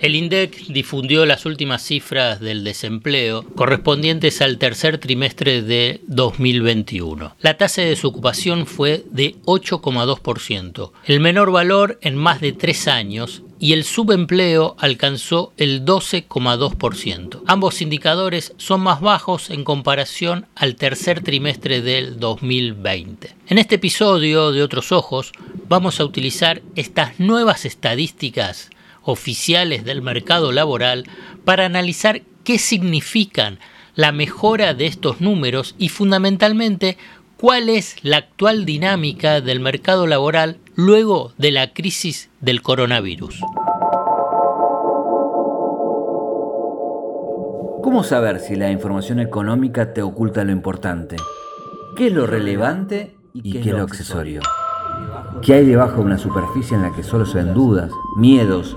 El INDEC difundió las últimas cifras del desempleo correspondientes al tercer trimestre de 2021. La tasa de desocupación fue de 8,2%, el menor valor en más de tres años y el subempleo alcanzó el 12,2%. Ambos indicadores son más bajos en comparación al tercer trimestre del 2020. En este episodio de Otros Ojos vamos a utilizar estas nuevas estadísticas oficiales del mercado laboral para analizar qué significan la mejora de estos números y fundamentalmente cuál es la actual dinámica del mercado laboral luego de la crisis del coronavirus. ¿Cómo saber si la información económica te oculta lo importante? ¿Qué es lo relevante y qué es lo accesorio? ¿Qué hay debajo de una superficie en la que solo se ven dudas, miedos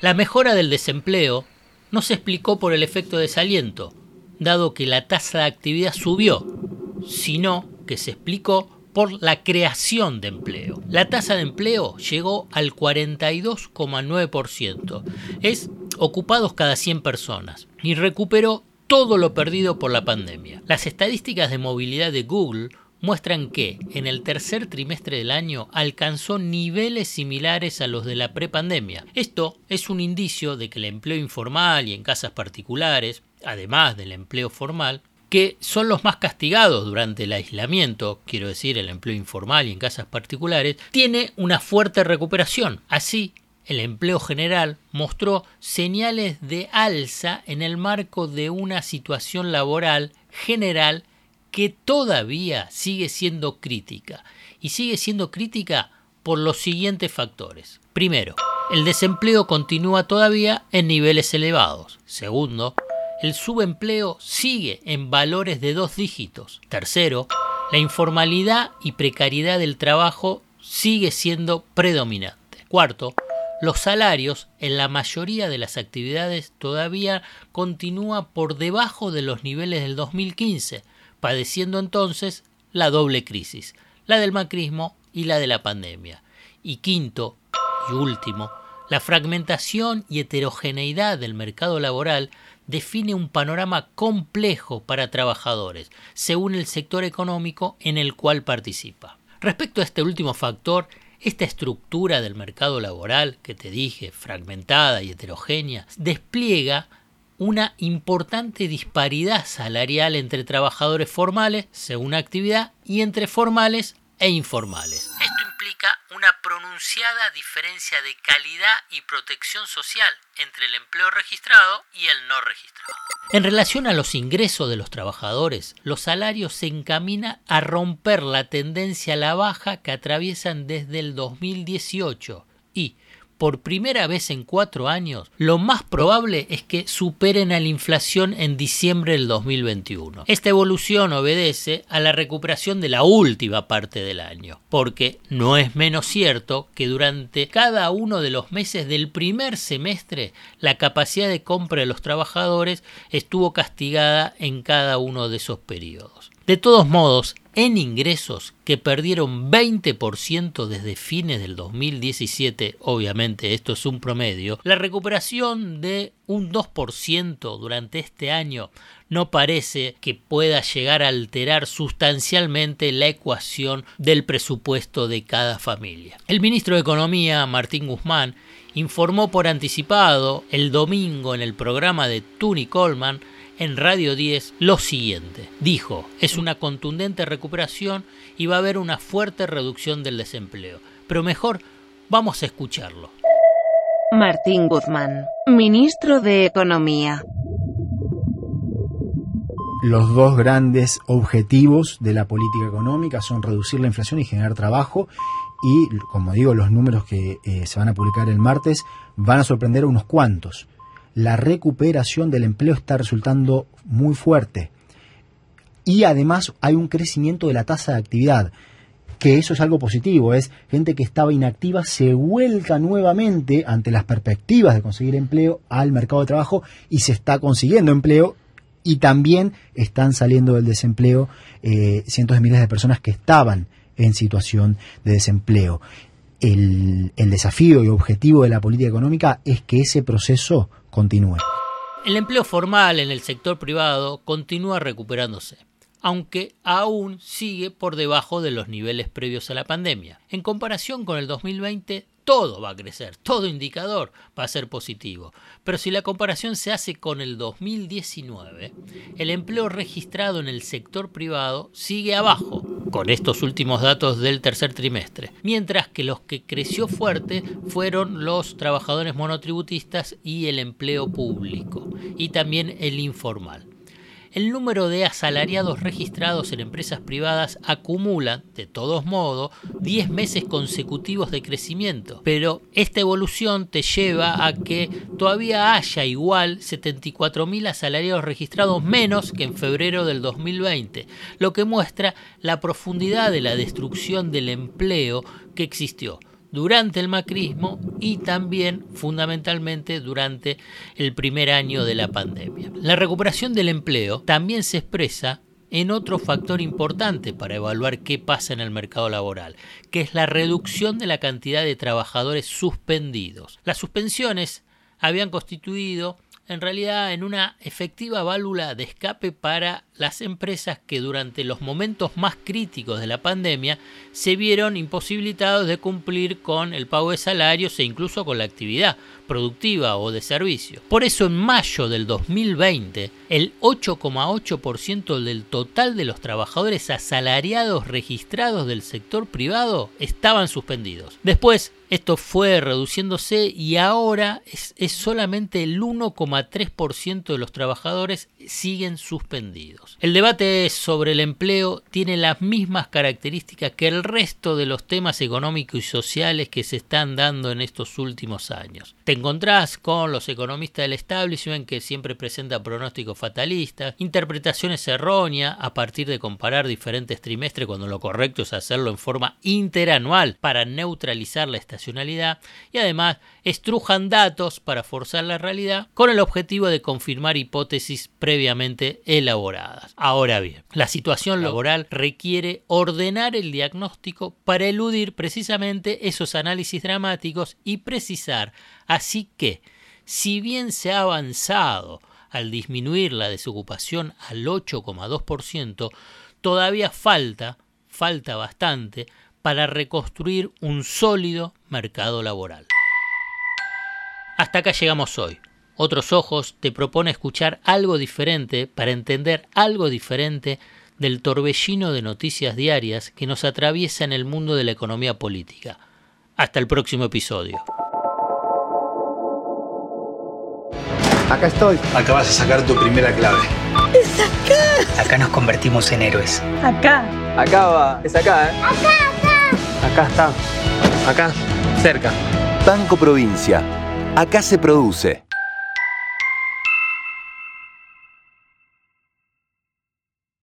La mejora del desempleo no se explicó por el efecto desaliento, dado que la tasa de actividad subió, sino que se explicó por la creación de empleo. La tasa de empleo llegó al 42,9%, es ocupados cada 100 personas, y recuperó todo lo perdido por la pandemia. Las estadísticas de movilidad de Google muestran que en el tercer trimestre del año alcanzó niveles similares a los de la prepandemia. Esto es un indicio de que el empleo informal y en casas particulares, además del empleo formal, que son los más castigados durante el aislamiento, quiero decir el empleo informal y en casas particulares, tiene una fuerte recuperación. Así, el empleo general mostró señales de alza en el marco de una situación laboral general que todavía sigue siendo crítica. Y sigue siendo crítica por los siguientes factores. Primero, el desempleo continúa todavía en niveles elevados. Segundo, el subempleo sigue en valores de dos dígitos. Tercero, la informalidad y precariedad del trabajo sigue siendo predominante. Cuarto, los salarios en la mayoría de las actividades todavía continúa por debajo de los niveles del 2015, padeciendo entonces la doble crisis, la del macrismo y la de la pandemia. Y quinto y último, la fragmentación y heterogeneidad del mercado laboral define un panorama complejo para trabajadores, según el sector económico en el cual participa. Respecto a este último factor, esta estructura del mercado laboral que te dije, fragmentada y heterogénea, despliega una importante disparidad salarial entre trabajadores formales, según actividad, y entre formales e informales. Esto implica una pronunciada diferencia de calidad y protección social entre el empleo registrado y el no registrado. En relación a los ingresos de los trabajadores, los salarios se encaminan a romper la tendencia a la baja que atraviesan desde el 2018 y, por primera vez en cuatro años, lo más probable es que superen a la inflación en diciembre del 2021. Esta evolución obedece a la recuperación de la última parte del año, porque no es menos cierto que durante cada uno de los meses del primer semestre la capacidad de compra de los trabajadores estuvo castigada en cada uno de esos periodos. De todos modos, en ingresos que perdieron 20% desde fines del 2017, obviamente esto es un promedio, la recuperación de un 2% durante este año no parece que pueda llegar a alterar sustancialmente la ecuación del presupuesto de cada familia. El ministro de Economía, Martín Guzmán, informó por anticipado el domingo en el programa de Tuni Coleman en Radio 10 lo siguiente. Dijo, es una contundente recuperación y va a haber una fuerte reducción del desempleo. Pero mejor, vamos a escucharlo. Martín Guzmán, ministro de Economía. Los dos grandes objetivos de la política económica son reducir la inflación y generar trabajo y, como digo, los números que eh, se van a publicar el martes van a sorprender a unos cuantos. La recuperación del empleo está resultando muy fuerte y además hay un crecimiento de la tasa de actividad que eso es algo positivo, es gente que estaba inactiva se vuelca nuevamente ante las perspectivas de conseguir empleo al mercado de trabajo y se está consiguiendo empleo y también están saliendo del desempleo eh, cientos de miles de personas que estaban en situación de desempleo. El, desafío y objetivo de la política económica es que ese proceso continúe. El empleo formal en el sector privado continúa recuperándose aunque aún sigue por debajo de los niveles previos a la pandemia. En comparación con el 2020, todo va a crecer, todo indicador va a ser positivo. Pero si la comparación se hace con el 2019, el empleo registrado en el sector privado sigue abajo, con estos últimos datos del tercer trimestre, mientras que los que creció fuerte fueron los trabajadores monotributistas y el empleo público, y también el informal el número de asalariados registrados en empresas privadas acumula, de todos modos, 10 meses consecutivos de crecimiento. Pero esta evolución te lleva a que todavía haya igual 74.000 asalariados registrados menos que en febrero del 2020, lo que muestra la profundidad de la destrucción del empleo que existió durante el macrismo y también fundamentalmente durante el primer año de la pandemia. La recuperación del empleo también se expresa en otro factor importante para evaluar qué pasa en el mercado laboral, que es la reducción de la cantidad de trabajadores suspendidos. Las suspensiones habían constituido en realidad en una efectiva válvula de escape para las empresas que durante los momentos más críticos de la pandemia se vieron imposibilitados de cumplir con el pago de salarios e incluso con la actividad productiva o de servicio. Por eso en mayo del 2020 el 8,8% del total de los trabajadores asalariados registrados del sector privado estaban suspendidos. Después esto fue reduciéndose y ahora es, solamente el 1,3% de los trabajadores siguen suspendidos. El debate sobre el empleo tiene las mismas características que el resto de los temas económicos y sociales que se están dando en estos últimos años. Te encontrás con los economistas del establishment que siempre presentan pronósticos fatalistas, interpretaciones erróneas a partir de comparar diferentes trimestres cuando lo correcto es hacerlo en forma interanual para neutralizar la estacionalidad y además estrujan datos para forzar la realidad con el objetivo de confirmar hipótesis previamente elaboradas. Ahora bien, la situación laboral requiere ordenar el diagnóstico para eludir precisamente esos análisis dramáticos y precisar así que, si bien se ha avanzado al disminuir la desocupación al 8,2%, todavía falta, falta bastante, para reconstruir un sólido mercado laboral. Hasta acá llegamos hoy. Otros Ojos te propone escuchar algo diferente para entender algo diferente del torbellino de noticias diarias que nos atraviesa en el mundo de la economía política. Hasta el próximo episodio. Acá estoy. Acá vas a sacar tu primera clave. ¡Es acá! Acá nos convertimos en héroes. Acá. Acá va. Es acá, ¿eh? Acá, acá. Acá está. Acá. Cerca. Banco Provincia. Acá se produce.